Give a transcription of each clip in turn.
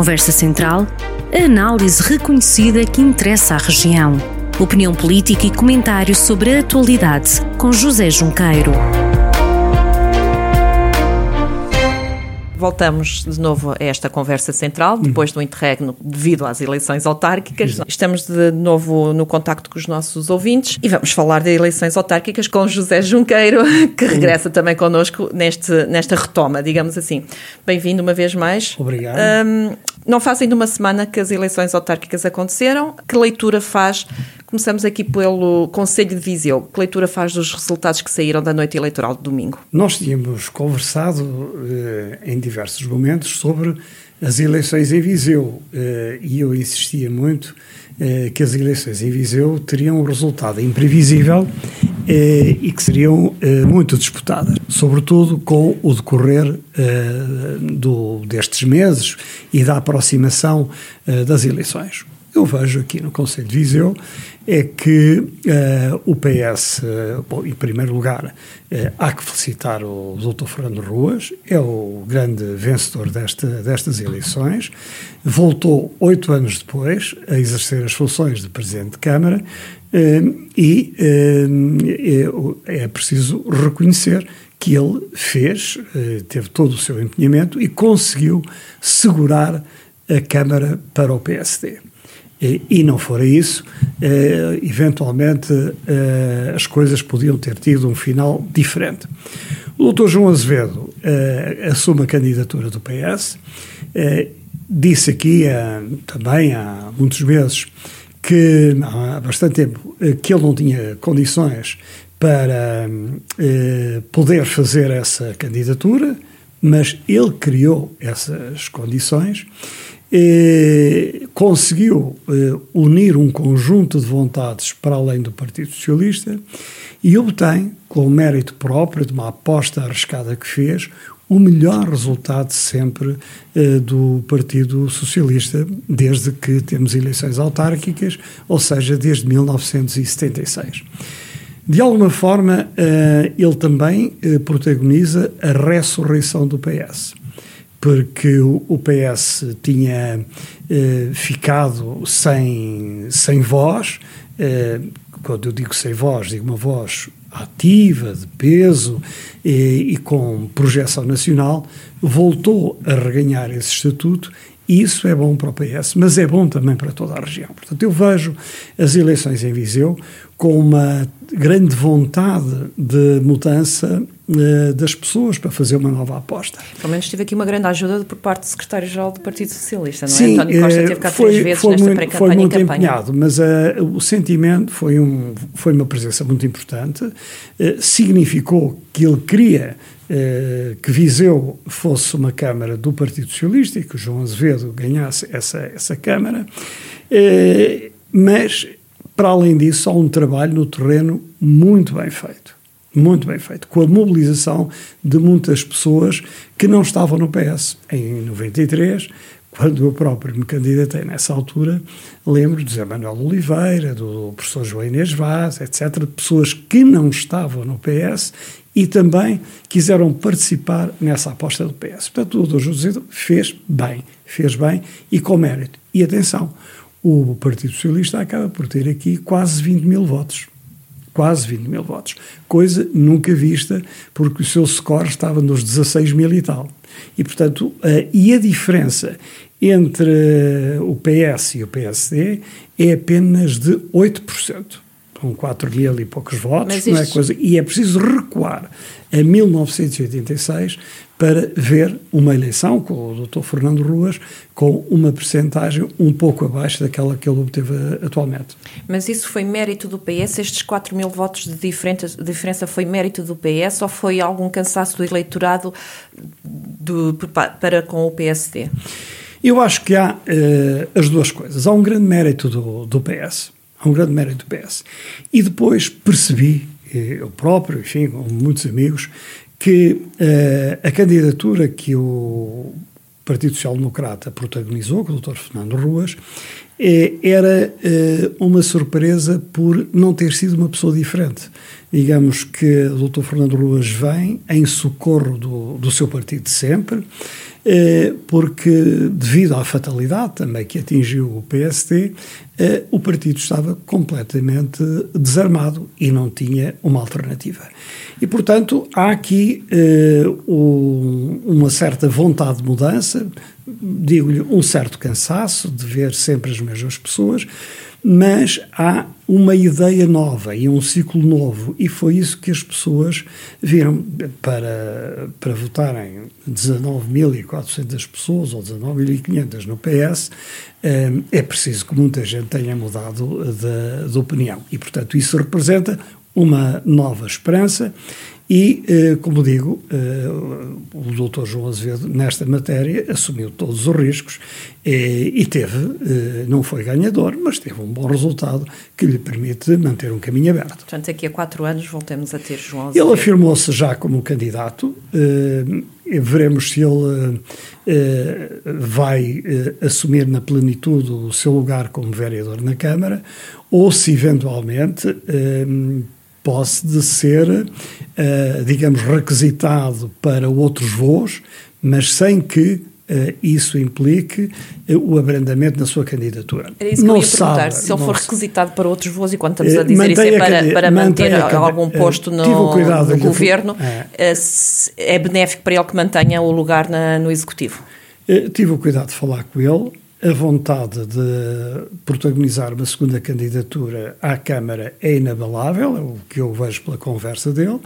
Conversa Central, a análise reconhecida que interessa à região. Opinião política e comentário sobre a atualidade, com José Junqueiro. Voltamos de novo a esta conversa central, depois do interregno devido às eleições autárquicas. Exato. Estamos de novo no contacto com os nossos ouvintes e vamos falar de eleições autárquicas com José Junqueiro, que regressa também connosco neste, nesta retoma, digamos assim. Bem-vindo uma vez mais. Obrigado. Um, não fazem de uma semana que as eleições autárquicas aconteceram. Que leitura faz Começamos aqui pelo Conselho de Viseu. Que leitura faz dos resultados que saíram da noite eleitoral de domingo? Nós tínhamos conversado eh, em diversos momentos sobre as eleições em Viseu. Eh, e eu insistia muito eh, que as eleições em Viseu teriam um resultado imprevisível eh, e que seriam muito disputadas, sobretudo com o decorrer do, destes meses e da aproximação das eleições eu vejo aqui no Conselho de Viseu é que uh, o PS, uh, eh, bom, em primeiro lugar, uh, há que felicitar o Dr. Fernando Ruas, é o grande vencedor desta, destas eleições, voltou oito anos depois a exercer as funções de Presidente de Câmara e é, é preciso reconhecer que ele fez, teve todo o seu empenhamento e conseguiu segurar a Câmara para o PSD e não fora isso, eh, eventualmente eh, as coisas podiam ter tido um final diferente. O Dr. João Azevedo eh, assume a candidatura do PS, disse aqui também há muitos meses que, há bastante tempo, que ele não tinha condições para poder fazer essa candidatura, mas ele criou essas condições conseguiu eh, unir um conjunto de vontades para além do Partido Socialista e obtém, com o mérito próprio de uma aposta arriscada que fez, o melhor resultado sempre eh, do Partido Socialista desde que temos eleições autárquicas, ou seja, desde 1976. De alguma forma, eh, ele também protagoniza a ressurreição do PS porque o PS tinha eh, ficado sem, sem voz. Eh, quando eu digo sem voz, digo uma voz ativa, de peso e, e com projeção nacional, voltou a reganhar esse estatuto e isso é bom para o PS, mas é bom também para toda a região. Portanto, eu vejo as eleições em Viseu com uma grande vontade de mudança uh, das pessoas para fazer uma nova aposta. Pelo menos tive aqui uma grande ajuda por parte do secretário-geral do Partido Socialista, não é? Sim, António Costa teve cá foi, três vezes foi nesta muito, Foi muito empenhado, mas uh, o sentimento foi, um, foi uma presença muito importante, uh, significou que ele queria que Viseu fosse uma Câmara do Partido Socialista e que o João Azevedo ganhasse essa, essa Câmara, mas para além disso, há um trabalho no terreno muito bem feito. Muito bem feito, com a mobilização de muitas pessoas que não estavam no PS. Em 93, quando eu próprio me candidatei nessa altura, lembro de José Manuel Oliveira, do professor João Inês Vaz, etc., de pessoas que não estavam no PS e também quiseram participar nessa aposta do PS. Portanto, o Dr. José fez bem, fez bem e com mérito. E atenção, o Partido Socialista acaba por ter aqui quase 20 mil votos. Quase 20 mil votos. Coisa nunca vista, porque o seu score estava nos 16 mil e tal. E, portanto, uh, e a diferença entre o PS e o PSD é apenas de 8% com 4 mil e poucos votos, não é coisa, e é preciso recuar a 1986 para ver uma eleição com o Dr. Fernando Ruas com uma percentagem um pouco abaixo daquela que ele obteve atualmente. Mas isso foi mérito do PS? Estes 4 mil votos de diferença, foi mérito do PS ou foi algum cansaço do eleitorado do, para com o PSD? Eu acho que há uh, as duas coisas. Há um grande mérito do, do PS Há um grande mérito do PS. E depois percebi, eh, eu próprio, enfim, com muitos amigos, que uh, a candidatura que o Partido Social Democrata protagonizou, com o Dr. Fernando Ruas, eh, era uh, uma surpresa por não ter sido uma pessoa diferente. Digamos que o Dr. Fernando Ruas vem em socorro do, do seu partido de sempre, eh, porque devido à fatalidade também que atingiu o PSD, eh, o partido estava completamente desarmado e não tinha uma alternativa. E, portanto, há aqui uma certa vontade de mudança, digo-lhe, um certo cansaço de ver sempre as mesmas pessoas, mas há uma ideia nova e um ciclo novo, e foi isso que as pessoas viram para, para votarem 19.400 pessoas ou 19.500 no PS. Eh, é preciso que muita gente tenha mudado de, de opinião, e portanto isso representa uma nova esperança e, eh, como digo, eh, o doutor João Azevedo, nesta matéria, assumiu todos os riscos eh, e teve, não foi ganhador, mas teve um bom resultado que lhe permite manter um caminho aberto. Portanto, daqui a quatro anos voltemos a ter João Azevedo. Ele afirmou-se já como candidato, veremos se ele vai assumir na plenitude o seu lugar como vereador na Câmara ou se eventualmente posse de ser, uh, digamos, requisitado para outros voos, mas sem que Uh, isso implique uh, o abrandamento na sua candidatura. Era isso que não eu ia sabe, perguntar, se ele for requisitado para outros voos, e quando estamos a dizer isso é para, para manter algum posto no, no governo, é. é benéfico para ele que mantenha o lugar na, no Executivo? tive o cuidado de falar com ele, a vontade de protagonizar uma segunda candidatura à Câmara é inabalável, é o que eu vejo pela conversa dele,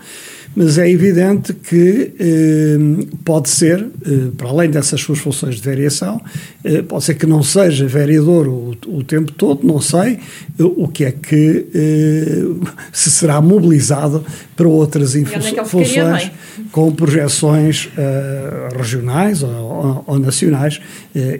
mas é evidente que eh, pode ser, eh, para além dessas suas funções de variação, eh, pode ser que não seja vereador o, o tempo todo, não sei eh, o que é que eh, se será mobilizado para outras é funções com projeções eh, regionais ou, ou, ou nacionais.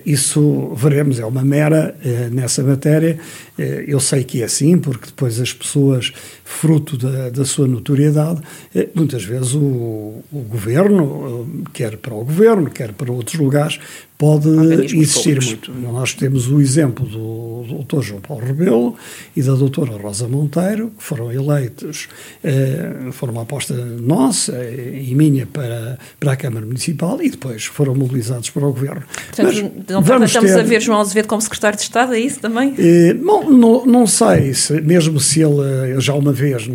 isso veremos, é uma mera eh, nessa matéria. Eh, eu sei que é assim, porque depois as pessoas, fruto da, da sua notoriedade, eh, muitas vezes o, o governo, quer para o governo, quer para outros lugares, pode existir muito. Nós temos o exemplo do Dr. João Paulo Rebelo e da doutora Rosa Monteiro, que foram eleitos, eh, foram uma aposta nossa e minha para, para a Câmara Municipal e depois foram mobilizados para o Governo. Portanto, Mas, não vamos estamos ter... a ver João Azevedo como Secretário de Estado, é isso também? Eh, bom, não, não sei, se, mesmo se ele, ele já uma vez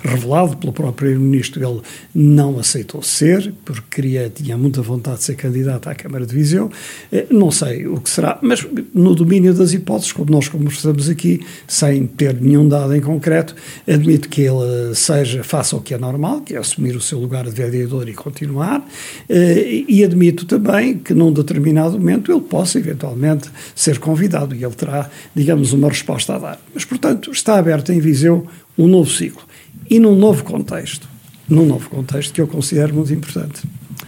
revelado pelo próprio Primeiro-Ministro, ele não aceitou ser, porque queria, tinha muita vontade de ser candidato à Câmara De Viseu. Eh, não sei o que será, mas no domínio das hipóteses, como nós conversamos aqui, sem ter nenhum dado em concreto, admito que ele seja, faça o que é normal, que é assumir o seu lugar de vereador e continuar, eh, e admito também que num determinado momento ele possa eventualmente ser convidado e ele terá, digamos, uma resposta a dar. Mas, portanto, está aberto em Viseu um novo ciclo e num novo contexto, num novo contexto que eu considero muito importante.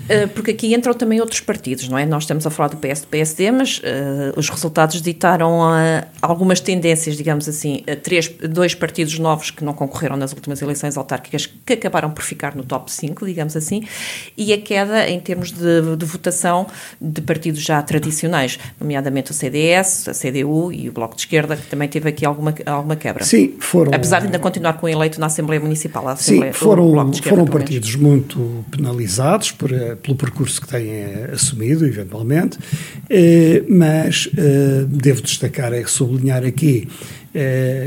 Eh, porque aqui entram também outros partidos, não é? Nós estamos a falar do PS do PSD, mas uh, os resultados ditaram uh, algumas tendências, digamos assim, três, dois partidos novos que não concorreram nas últimas eleições autárquicas que acabaram por ficar no top 5, digamos assim, e a queda em termos de, de votação de partidos já tradicionais, nomeadamente o CDS, a CDU e o Bloco de Esquerda, que também teve aqui alguma, alguma quebra. Sim, foram. Apesar de ainda continuar com o eleito na Assembleia Municipal. Assembleia, Sim, foram, foram partidos muito penalizados por pelo percurso que têm eh, assumido, eventualmente, eh, mas eh, devo destacar e sublinhar aqui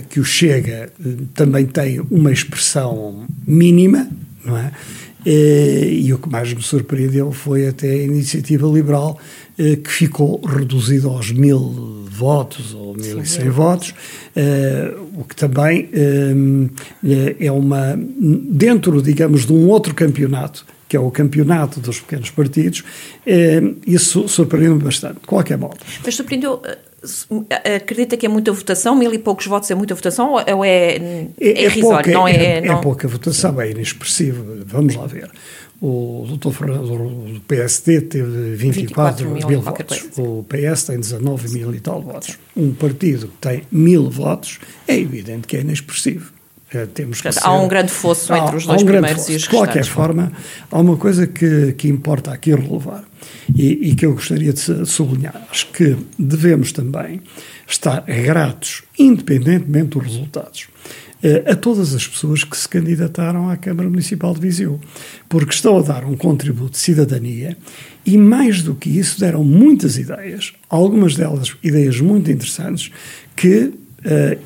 que o Chega também tem uma expressão mínima, não é? E o que mais me surpreendeu foi até a iniciativa liberal, que ficou reduzida aos mil votos ou mil e cem votos, o que também é uma. dentro, digamos, de um outro campeonato que é o campeonato dos pequenos partidos, eh, isso surpreendeu-me bastante, de qualquer modo. Mas surpreendeu, eh, acredita que é muita votação, mil e poucos votos é muita votação ou é, é, é, é pouca, não é, é, não... é pouca votação, é inexpressivo, vamos lá ver. O doutor Fernando do PSD teve 24, 24 mil, mil votos, o PS tem 19 mil e tal votos. Um partido que tem mil votos é evidente que é inexpressivo. É, temos Portanto, há um grande fosso entre os dois um primeiros e os De qualquer forma, há uma coisa que, que importa aqui relevar e, e, que eu gostaria de sublinhar. Acho que devemos também estar gratos, independentemente dos resultados, a todas as pessoas que se candidataram à Câmara Municipal de Viseu, porque estão a dar um contributo de cidadania e, mais do que isso, deram muitas ideias, algumas delas ideias muito interessantes, que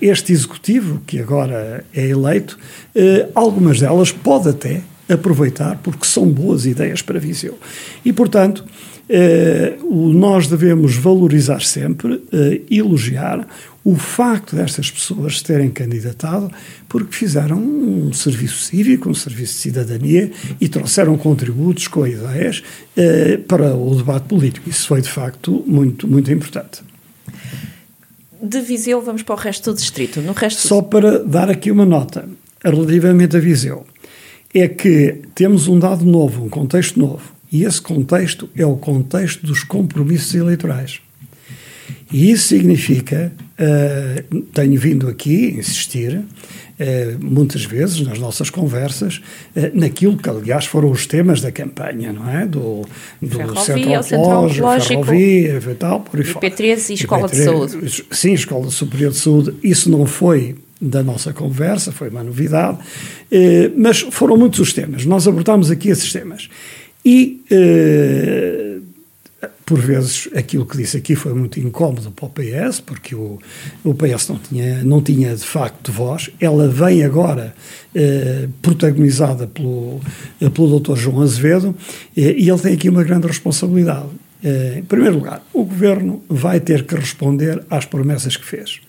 este executivo, que agora é eleito, uh, algumas delas pode até aproveitar, porque são boas ideias para Viseu. E, portanto, uh, nós devemos valorizar sempre, elogiar o facto destas pessoas terem candidatado porque fizeram um serviço cívico, um serviço de cidadania e trouxeram contributos com ideias para o debate político. Isso foi, de facto, muito, muito importante de Viseu vamos para o resto do distrito. No resto Só para dar aqui uma nota relativamente a Viseu, é que temos um dado novo, um contexto novo, e esse contexto é o contexto dos compromissos eleitorais. E isso significa, uh, tenho vindo aqui insistir, uh, muitas vezes nas nossas conversas, uh, naquilo que, aliás, foram os temas da campanha, não é? Do, do ferrovia, centro oncológico, ferrovia e tal, por aí IP3 e Escola IP3, de Saúde. Sim, Escola Superior de Saúde. Isso não foi da nossa conversa, foi uma novidade, mas foram muitos os temas. Nós abordámos aqui esses temas. E por vezes aquilo que disse aqui foi muito incómodo para o PS, porque o, o PS não tinha, não tinha de facto voz. Ela vem agora eh, protagonizada pelo, eh, pelo Dr. João Azevedo eh, e ele tem aqui uma grande responsabilidade. Eh, em primeiro lugar, o governo vai ter que responder às promessas que fez.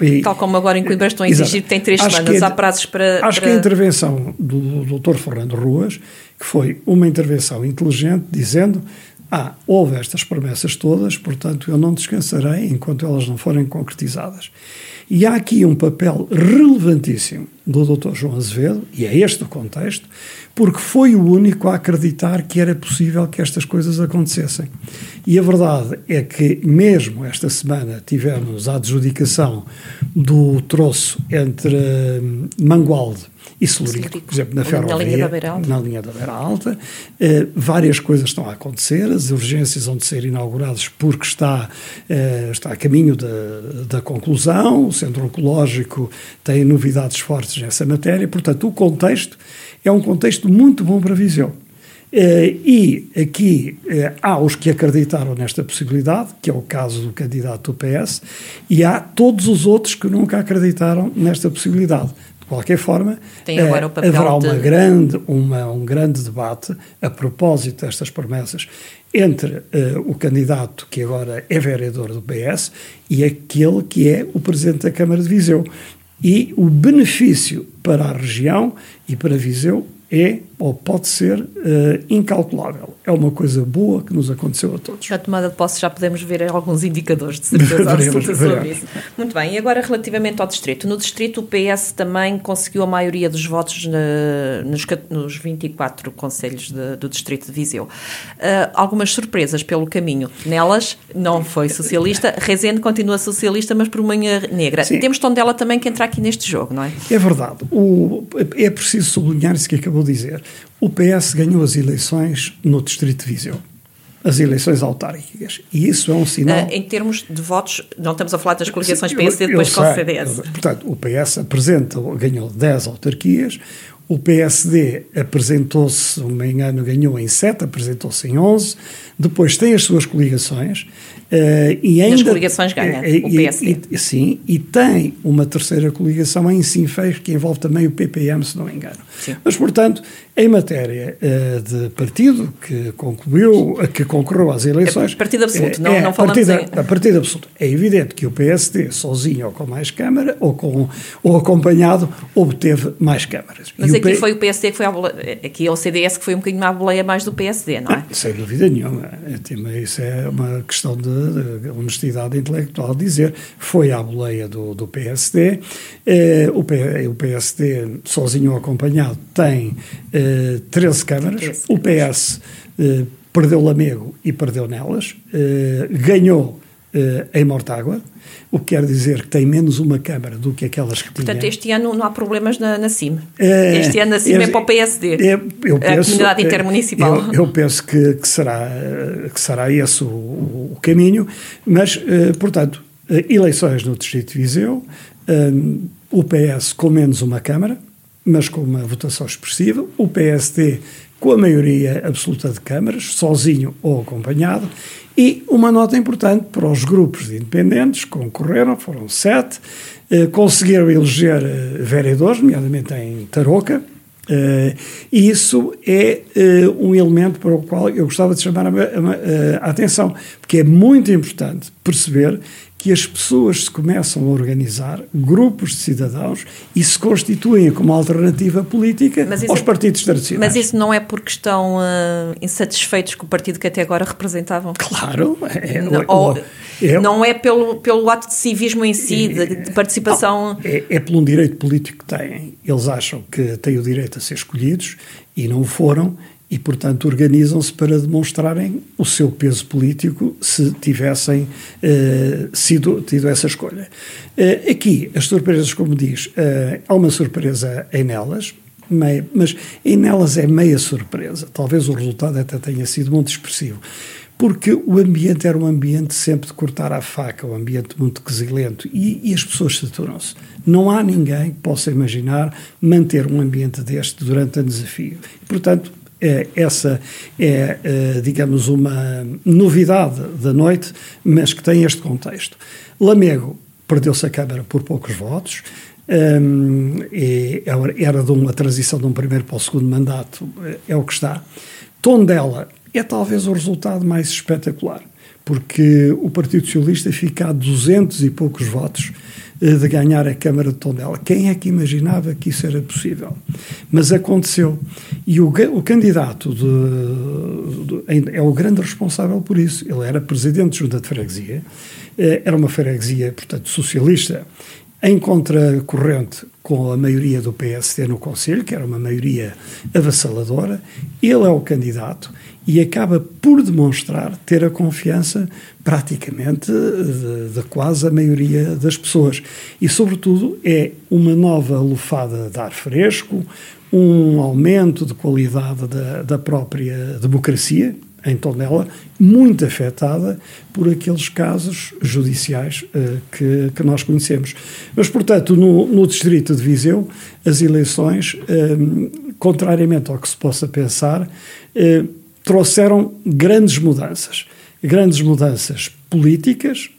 E, Tal como agora em Coimbra estão a exigir que tem três semanas, há prazos para. Acho para... que a intervenção do, do Dr. Fernando Ruas, que foi uma intervenção inteligente, dizendo ah, houve estas promessas todas, portanto eu não descansarei enquanto elas não forem concretizadas. E há aqui um papel relevantíssimo do Dr. João Azevedo, e é este o contexto, porque foi o único a acreditar que era possível que estas coisas acontecessem. E a verdade é que, mesmo esta semana, tivemos a adjudicação do troço entre hum, Mangualde e Celurico, por exemplo, na ferrovia, na linha da Beira Alta, na linha da Beira Alta eh, várias coisas estão a acontecer, as urgências vão de ser inauguradas porque está, eh, está a caminho da, da conclusão, o Centro Oncológico tem novidades fortes nessa matéria, portanto o contexto é um contexto muito bom para Viseu. Uh, e aqui uh, há os que acreditaram nesta possibilidade, que é o caso do candidato do PS, e há todos os outros que nunca acreditaram nesta possibilidade. De qualquer forma, uh, haverá uma de... grande, uma, um grande debate a propósito destas promessas entre o candidato que agora é vereador do PS e aquele que é o presidente da Câmara de Viseu. E o benefício para a região e para Viseu é ou pode ser uh, incalculável. É uma coisa boa que nos aconteceu a todos. Na tomada de posse já podemos ver alguns indicadores de certeza absoluta sobre isso. Muito bem, e agora relativamente ao distrito. No distrito o PS também conseguiu a maioria dos votos na, nos, nos 24 conselhos de, do distrito de Viseu. Uh, algumas surpresas pelo caminho. Nelas não foi socialista, Rezende continua socialista, mas por uma negra. Sim. Temos Tondela também que entra aqui neste jogo, não é? É verdade. O, é preciso sublinhar isso que acabou de dizer. O PS ganhou as eleições no Distrito de Viseu. As eleições autárquicas. E isso é um sinal. Uh, em termos de votos, não estamos a falar das coligações PSD depois com o CDS. Portanto, o PS apresenta, ganhou 10 autarquias, o PSD apresentou-se, me engano, ganhou em 7, apresentou-se em 11, depois tem as suas coligações, Uh, e ainda, Nas coligações ganha uh, o PSD. E, sim, e tem uma terceira coligação em Sinfeis que envolve também o PPM, se não me engano. Sim. Mas, portanto, em matéria uh, de partido que concluiu, que concorreu às eleições... É partido absoluto, não, é, não falamos partida, em... A partido absoluto. É evidente que o PSD, sozinho ou com mais Câmara, ou, com, ou acompanhado, obteve mais câmaras. Mas e aqui o foi o PSD que foi... Boleia, aqui é o CDS que foi um bocadinho mais boleia mais do PSD, não é? Ah, sem dúvida nenhuma. É, isso é uma questão de de, honestidade intelectual dizer, foi à boleia do, do PSD. Eh, o, P, o, PSD, sozinho ou acompanhado, tem eh, 13 câmaras. O PS eh, perdeu Lamego e perdeu nelas. Eh, ganhou eh, em Mortágua, o que quer dizer que tem menos uma Câmara do que aquelas que Portanto, tinha. este ano não há problemas na, na CIM. É, este ano a CIM é, é para o PSD, é, eu penso, a comunidade intermunicipal. Eu, eu, penso que, que, será, que será esse o, o caminho, mas, eh, portanto, eh, eleições no Distrito de Viseu, um, o PS com menos uma Câmara, mas com uma votação expressiva, o PSD com a maioria absoluta de câmaras, sozinho ou acompanhado, e uma nota importante para os grupos de independentes, concorreram, foram sete, eh, conseguiram eleger eh, vereadores, nomeadamente em Tarouca, eh, e isso é eh, um elemento para o qual eu gostava de chamar a, a, a atenção, porque é muito importante perceber que as pessoas se começam a organizar, grupos de cidadãos, e se constituem como alternativa política aos é, partidos tradicionais. Mas isso não é porque estão uh, insatisfeitos com o partido que até agora representavam? Claro. É, não, ou, é, não é pelo, pelo ato de civismo em si, de, de participação... é, é por um direito político que têm. Eles acham que têm o direito a ser escolhidos e não o foram, e, portanto, organizam-se para demonstrarem o seu peso político se tivessem eh, sido, tido essa escolha. Eh, aqui, as surpresas, como diz, eh, há uma surpresa em elas, meia, mas em elas é meia surpresa. Talvez o resultado até tenha sido muito expressivo. Porque o ambiente era um ambiente sempre de cortar a faca, um ambiente muito quesilento, e, e as pessoas saturam-se. Não há ninguém que possa imaginar manter um ambiente deste durante um desafio. portanto, essa é, é, digamos, uma novidade da noite, mas que tem este contexto. Lamego perdeu-se a Câmara por poucos votos, um, era de uma transição de um primeiro para o segundo mandato, é o que está. Tondela é talvez o resultado mais espetacular, porque o Partido Socialista fica a 200 e poucos votos de ganhar a Câmara de Tondela. Quem é que imaginava que isso era possível? Mas aconteceu. E o, o candidato de, de, é o grande responsável por isso. Ele era presidente de junta de freguesia, eh, era uma freguesia, portanto, socialista, em contracorrente com a maioria do PSD no Conselho, que era uma maioria avassaladora. Ele é o candidato e acaba por demonstrar ter a confiança praticamente de, de, quase a maioria das pessoas. E, sobretudo, é uma nova lufada de ar fresco, um aumento de qualidade da, da própria democracia, em Tondela, muito afetada por aqueles casos judiciais uh, que, que nós conhecemos. Mas, portanto, no, no distrito de Viseu, as eleições, uh, contrariamente ao que se possa pensar, uh, trouxeram grandes mudanças. Grandes mudanças políticas,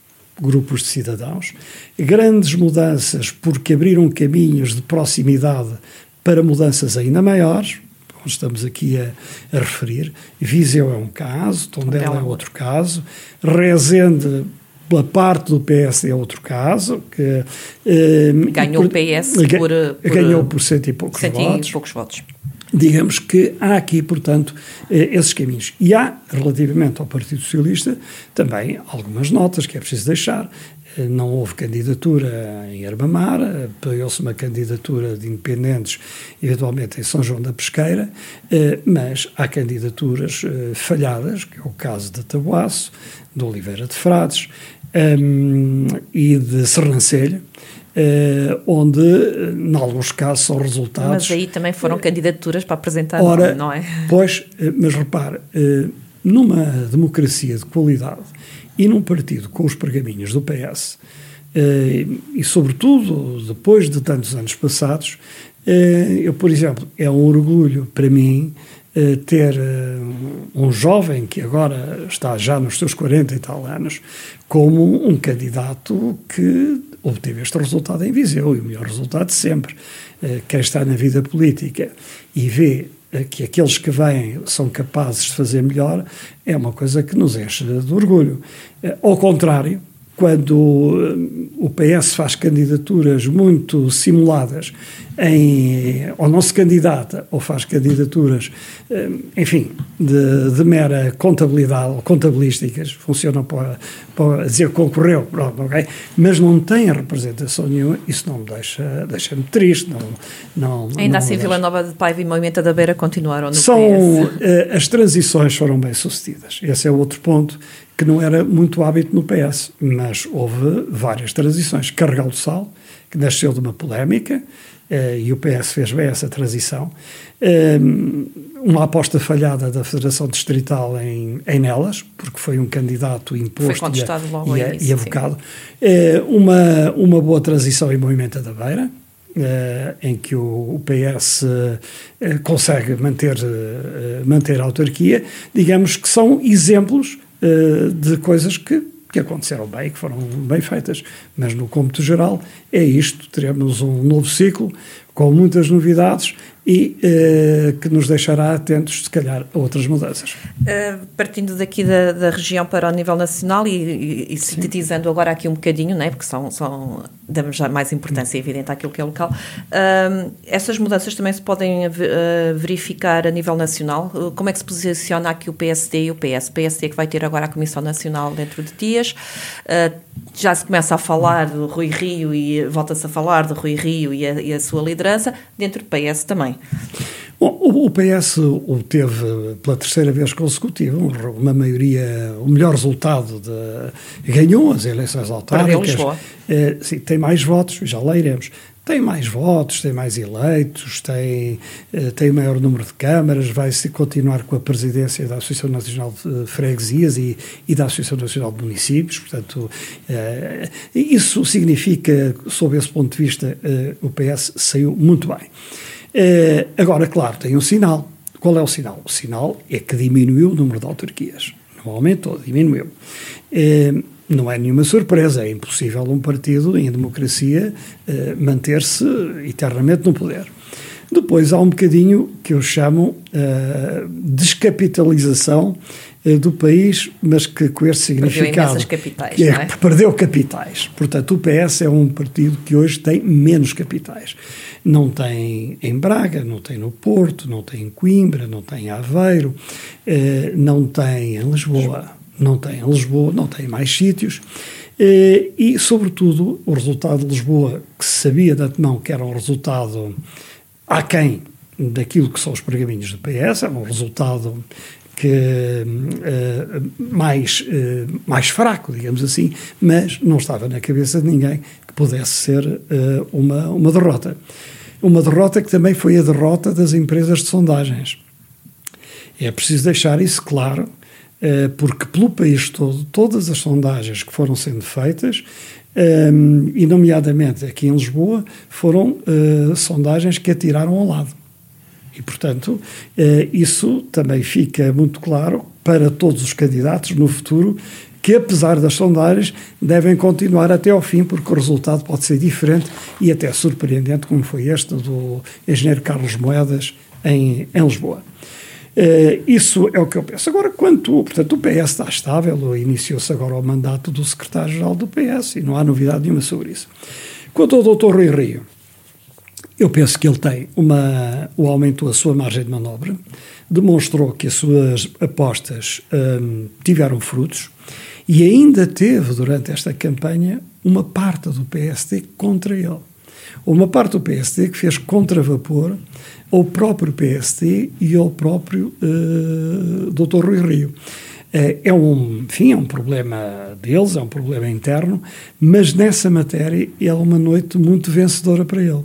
grupos de cidadãos, grandes mudanças porque abriram caminhos de proximidade para mudanças ainda maiores, como estamos aqui a, a referir. Viseu é um caso, Tondela é outro caso, Rezende pela parte do PS é outro caso. Que, eh, ganhou por, o PS por, por, ganhou por cento e poucos cento votos. E poucos votos digamos que há aqui, portanto, eh, esses caminhos. E há, relativamente ao Partido Socialista, também algumas notas que é preciso deixar. Eh, não houve candidatura em Herbamar, apoiou-se uma candidatura de independentes, eventualmente em São João da Pesqueira, eh, mas há candidaturas falhadas, que é o caso de Tabuaço, de Oliveira de Frades um, e de Sernancelho, onde, em alguns casos, são resultados. Mas aí também foram candidaturas para apresentar, ora, não é? Pois, mas repare, numa democracia de qualidade e num partido com os pergaminhos do PS, e sobretudo depois de tantos anos passados, eu, por exemplo, é um orgulho para mim ter um jovem que agora está já nos seus 40 e tal anos como um candidato que obteve este resultado em Viseu, e o melhor resultado de sempre. Eh, quem está na vida política e vê eh, que aqueles que vêm são capazes de fazer melhor, é uma coisa que nos enche de orgulho. Eh, ao contrário, quando o PS faz candidaturas muito simuladas em, ou não se candidata ou faz candidaturas, eh, enfim, de, de mera contabilidade ou contabilísticas, funcionam para, para dizer que concorreu, pronto, ok? Mas não tem representação nenhuma, isso não me deixa, deixa-me triste. Não, não, Ainda não assim, Vila Nova de Paiva e Moimenta da Beira continuaram no São, PS. Eh, as transições foram bem sucedidas, esse é outro ponto que não era muito hábito no PS, mas houve várias transições. Carregal do Sal, que nasceu de uma polémica, Uh, e o PS fez bem essa transição. Uh, uma aposta falhada da Federação Distrital em, em Nelas, porque foi um candidato imposto foi e, logo e, e avocado. Uh, uma, uma boa transição em Movimento da Beira, em que o, PS consegue manter, manter a autarquia, digamos que são exemplos de coisas que que aconteceram bem, que foram bem feitas, mas no cômputo geral é isto, teremos um novo ciclo com muitas novidades e uh, que nos deixará atentos, se calhar, a outras mudanças. Uh, partindo daqui da, da, região para o nível nacional e, e, e sintetizando agora aqui um bocadinho, né, porque são, são, damos já mais importância, evidente, àquilo que é local, uh, essas mudanças também se podem verificar a nível nacional. como é que se posiciona aqui o PSD e o PS? O PSD que vai ter agora a Comissão Nacional dentro de dias. já se começa a falar do Rui Rio e volta-se a falar do Rui Rio e a, e a sua liderança, dentro do PS também. Bom, o, PS teve pela terceira vez consecutiva uma maioria, o melhor resultado de, ganhou as eleições autárquicas. É, sim, tem mais votos, já lá iremos. Tem mais votos, tem mais eleitos, tem, eh, tem maior número de câmaras, vai se continuar com a presidência da Associação Nacional de Freguesias e, e da Associação Nacional de Municípios. Portanto, eh, isso significa, sob esse ponto de vista, eh, o PS saiu muito bem. Uh, agora, claro, tem um sinal. Qual é o sinal? O sinal é que diminuiu o número de autarquias. Não aumentou, diminuiu. Uh, não é nenhuma surpresa, é impossível um partido em democracia uh, manter-se eternamente no poder. Depois há um bocadinho que eu chamo uh, descapitalização uh, do país, mas que com este significado. Perdeu capitais, que é, é? Perdeu capitais. Portanto, o PS é um partido que hoje tem menos capitais. Não tem em Braga, não tem no Porto, não tem em Coimbra, não tem em Aveiro, uh, não tem em Lisboa, não tem em Lisboa, não tem em mais sítios. e, sobretudo, o resultado de Lisboa, que se sabia de antemão que era um resultado aquém daquilo que são os pergaminhos do PS, é um resultado que uh, mais, uh, mais fraco, digamos assim, mas não estava na cabeça de ninguém que pudesse ser uma, uma derrota. Uma derrota que também foi a derrota das empresas de sondagens. É preciso deixar isso claro, porque pelo país todo, todas as sondagens que foram sendo feitas um, e, nomeadamente aqui em Lisboa, foram uh, sondagens que atiraram ao lado. E, portanto, uh, isso também fica muito claro para todos os candidatos no futuro que, apesar das sondagens, devem continuar até ao fim, porque o resultado pode ser diferente e até surpreendente, como foi este do engenheiro Carlos Moedas em, em Lisboa. Uh, isso é o que eu penso. Agora, quanto, portanto, o PS está estável, iniciou-se agora o mandato do secretário-geral do PS e não há novidade nenhuma sobre isso. Quanto ao Dr. Rui Rio, eu penso que ele tem uma, o aumento da sua margem de manobra, demonstrou que as suas apostas um, tiveram frutos e ainda teve, durante esta campanha, uma parte do PSD contra ele. Uma parte do PSD que fez contravapor ao próprio PSD e ao próprio uh, eh, Dr. Rui Rio. Uh, é um, enfim, é um problema deles, é um problema interno, mas nessa matéria é uma noite muito vencedora para ele,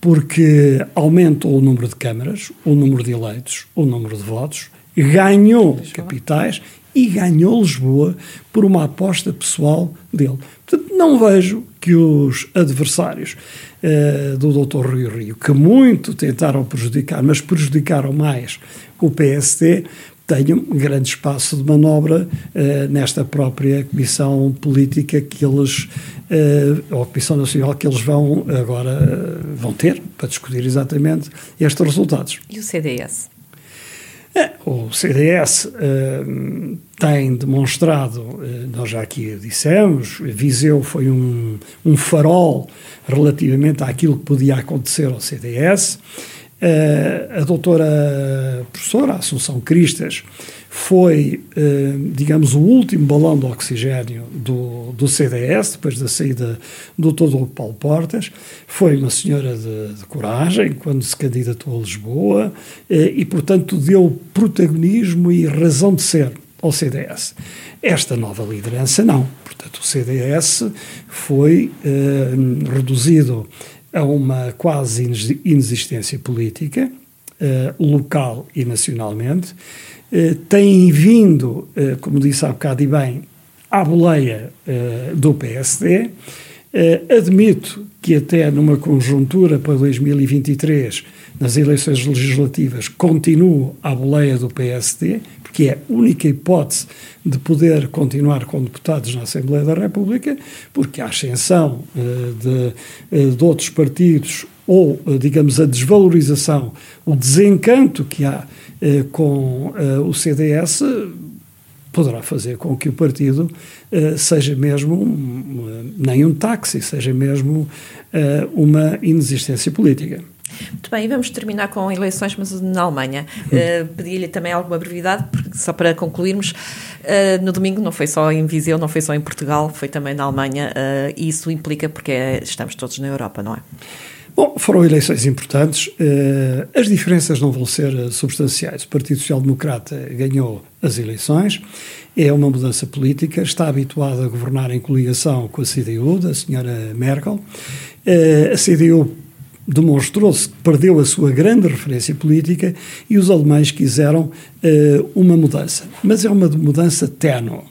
porque aumentou o número de câmaras, o número de eleitos, o número de votos, ganhou capitais e ganhou Lisboa por uma aposta pessoal dele. Portanto, não vejo que os adversários uh, do Dr. Rio Rio, que muito tentaram prejudicar, mas prejudicaram mais o PSD, tenham grande espaço de manobra uh, nesta própria comissão política que eles, uh, ou comissão nacional que eles vão agora vão ter para discutir exatamente estes resultados. E o CDS? O CDS uh, tem demonstrado, uh, nós já aqui dissemos, Viseu foi um, um farol relativamente àquilo que podia acontecer ao CDS. Uh, a doutora professora Assunção Cristas foi, eh, digamos, o último balão de oxigênio do, do CDS, depois da saída do todo Paulo Portas. Foi uma senhora de, de coragem quando se candidatou a Lisboa eh, e, portanto, deu protagonismo e razão de ser ao CDS. Esta nova liderança não. Portanto, o CDS foi eh, reduzido a uma quase inexistência política, local e nacionalmente, eh, têm vindo, eh, como disse há bocado e bem, à boleia eh, do PSD admito que até numa conjuntura para 2023, nas eleições legislativas, continuo à boleia do PSD, porque é a única hipótese de poder continuar com deputados na Assembleia da República, porque a ascensão de, de outros partidos ou, digamos, a desvalorização, o desencanto que há eh, com eh, o CDS poderá fazer com que o partido eh, seja mesmo um, nem um táxi, seja mesmo uma inexistência política. Muito bem, e vamos terminar com eleições, mas na Alemanha. Uh, Pedi-lhe também alguma brevidade, porque, só para concluirmos, uh, no domingo não foi só em Viseu, não foi só em Portugal, foi também na Alemanha, uh, e isso implica porque é, estamos todos na Europa, não é? Bom, foram eleições importantes. Uh, as diferenças não vão ser uh, substanciais. O Partido Social Democrata ganhou as eleições, é uma mudança política, está habituado a governar em coligação com a CDU, da senhora Merkel. Uh, a CDU demonstrou-se que perdeu a sua grande referência política e os alemães quiseram uma mudança. Mas é uma mudança ténue.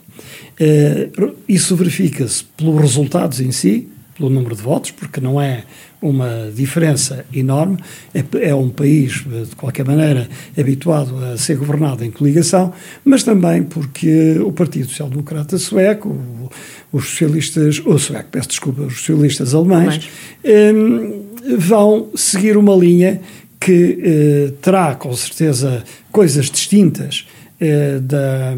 isso verifica-se pelos resultados em si, pelo número de votos, porque não é uma diferença enorme. É, é, um país, de qualquer maneira, habituado a ser governado em coligação, mas também porque o Partido Social Democrata Sueco, os socialistas, ou sueco, peço desculpa, os socialistas alemães, um, vão seguir uma linha que uh, terá, com certeza, coisas distintas eh, da,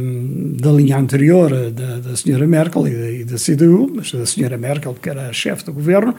da linha anterior da, da senhora Merkel e da, e da CDU, mas da senhora Merkel, que era a chefe do governo,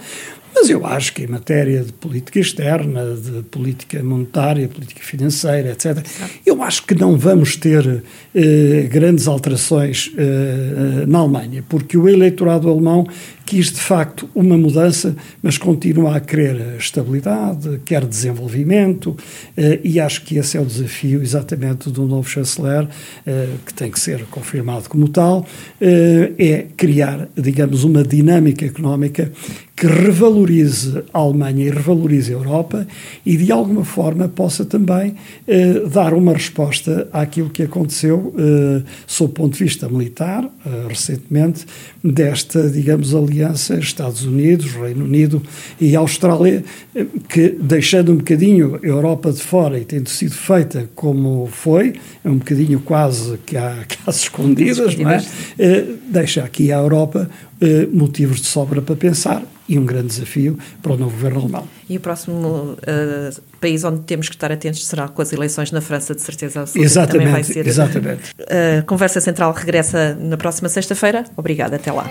mas eu acho que em matéria de política externa, de política monetária, política financeira, etc., eu acho que não vamos ter eh, grandes alterações eh, na Alemanha, porque o eleitorado alemão quis de facto uma mudança, mas continua a querer estabilidade, quer desenvolvimento, eh, e acho que esse é o desafio exatamente do novo chanceler, eh, que tem que ser confirmado como tal, eh, é criar, digamos, uma dinâmica económica que revalorize a Alemanha e revalorize a Europa e de alguma forma possa também eh, dar uma resposta àquilo que aconteceu eh, sob o ponto de vista militar eh, recentemente desta, digamos, aliança Estados Unidos, Reino Unido e Austrália, eh, que deixando um bocadinho a Europa de fora e tendo sido feita como foi, é um bocadinho quase que há, que há escondidas, não é? Eh, deixa aqui a Europa eh, motivos de sobra para pensar e um grande desafio para o novo governo alemão. E o próximo uh, país onde temos que estar atentos será com as eleições na França, de certeza absoluta. Exatamente, também vai ser. Exatamente. A Conversa Central regressa na próxima sexta-feira. Obrigada, até lá.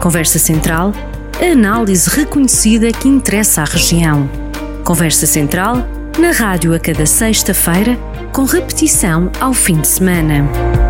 Conversa Central, a análise reconhecida que interessa à região. Conversa Central, na rádio a cada sexta-feira, com repetição ao fim de semana.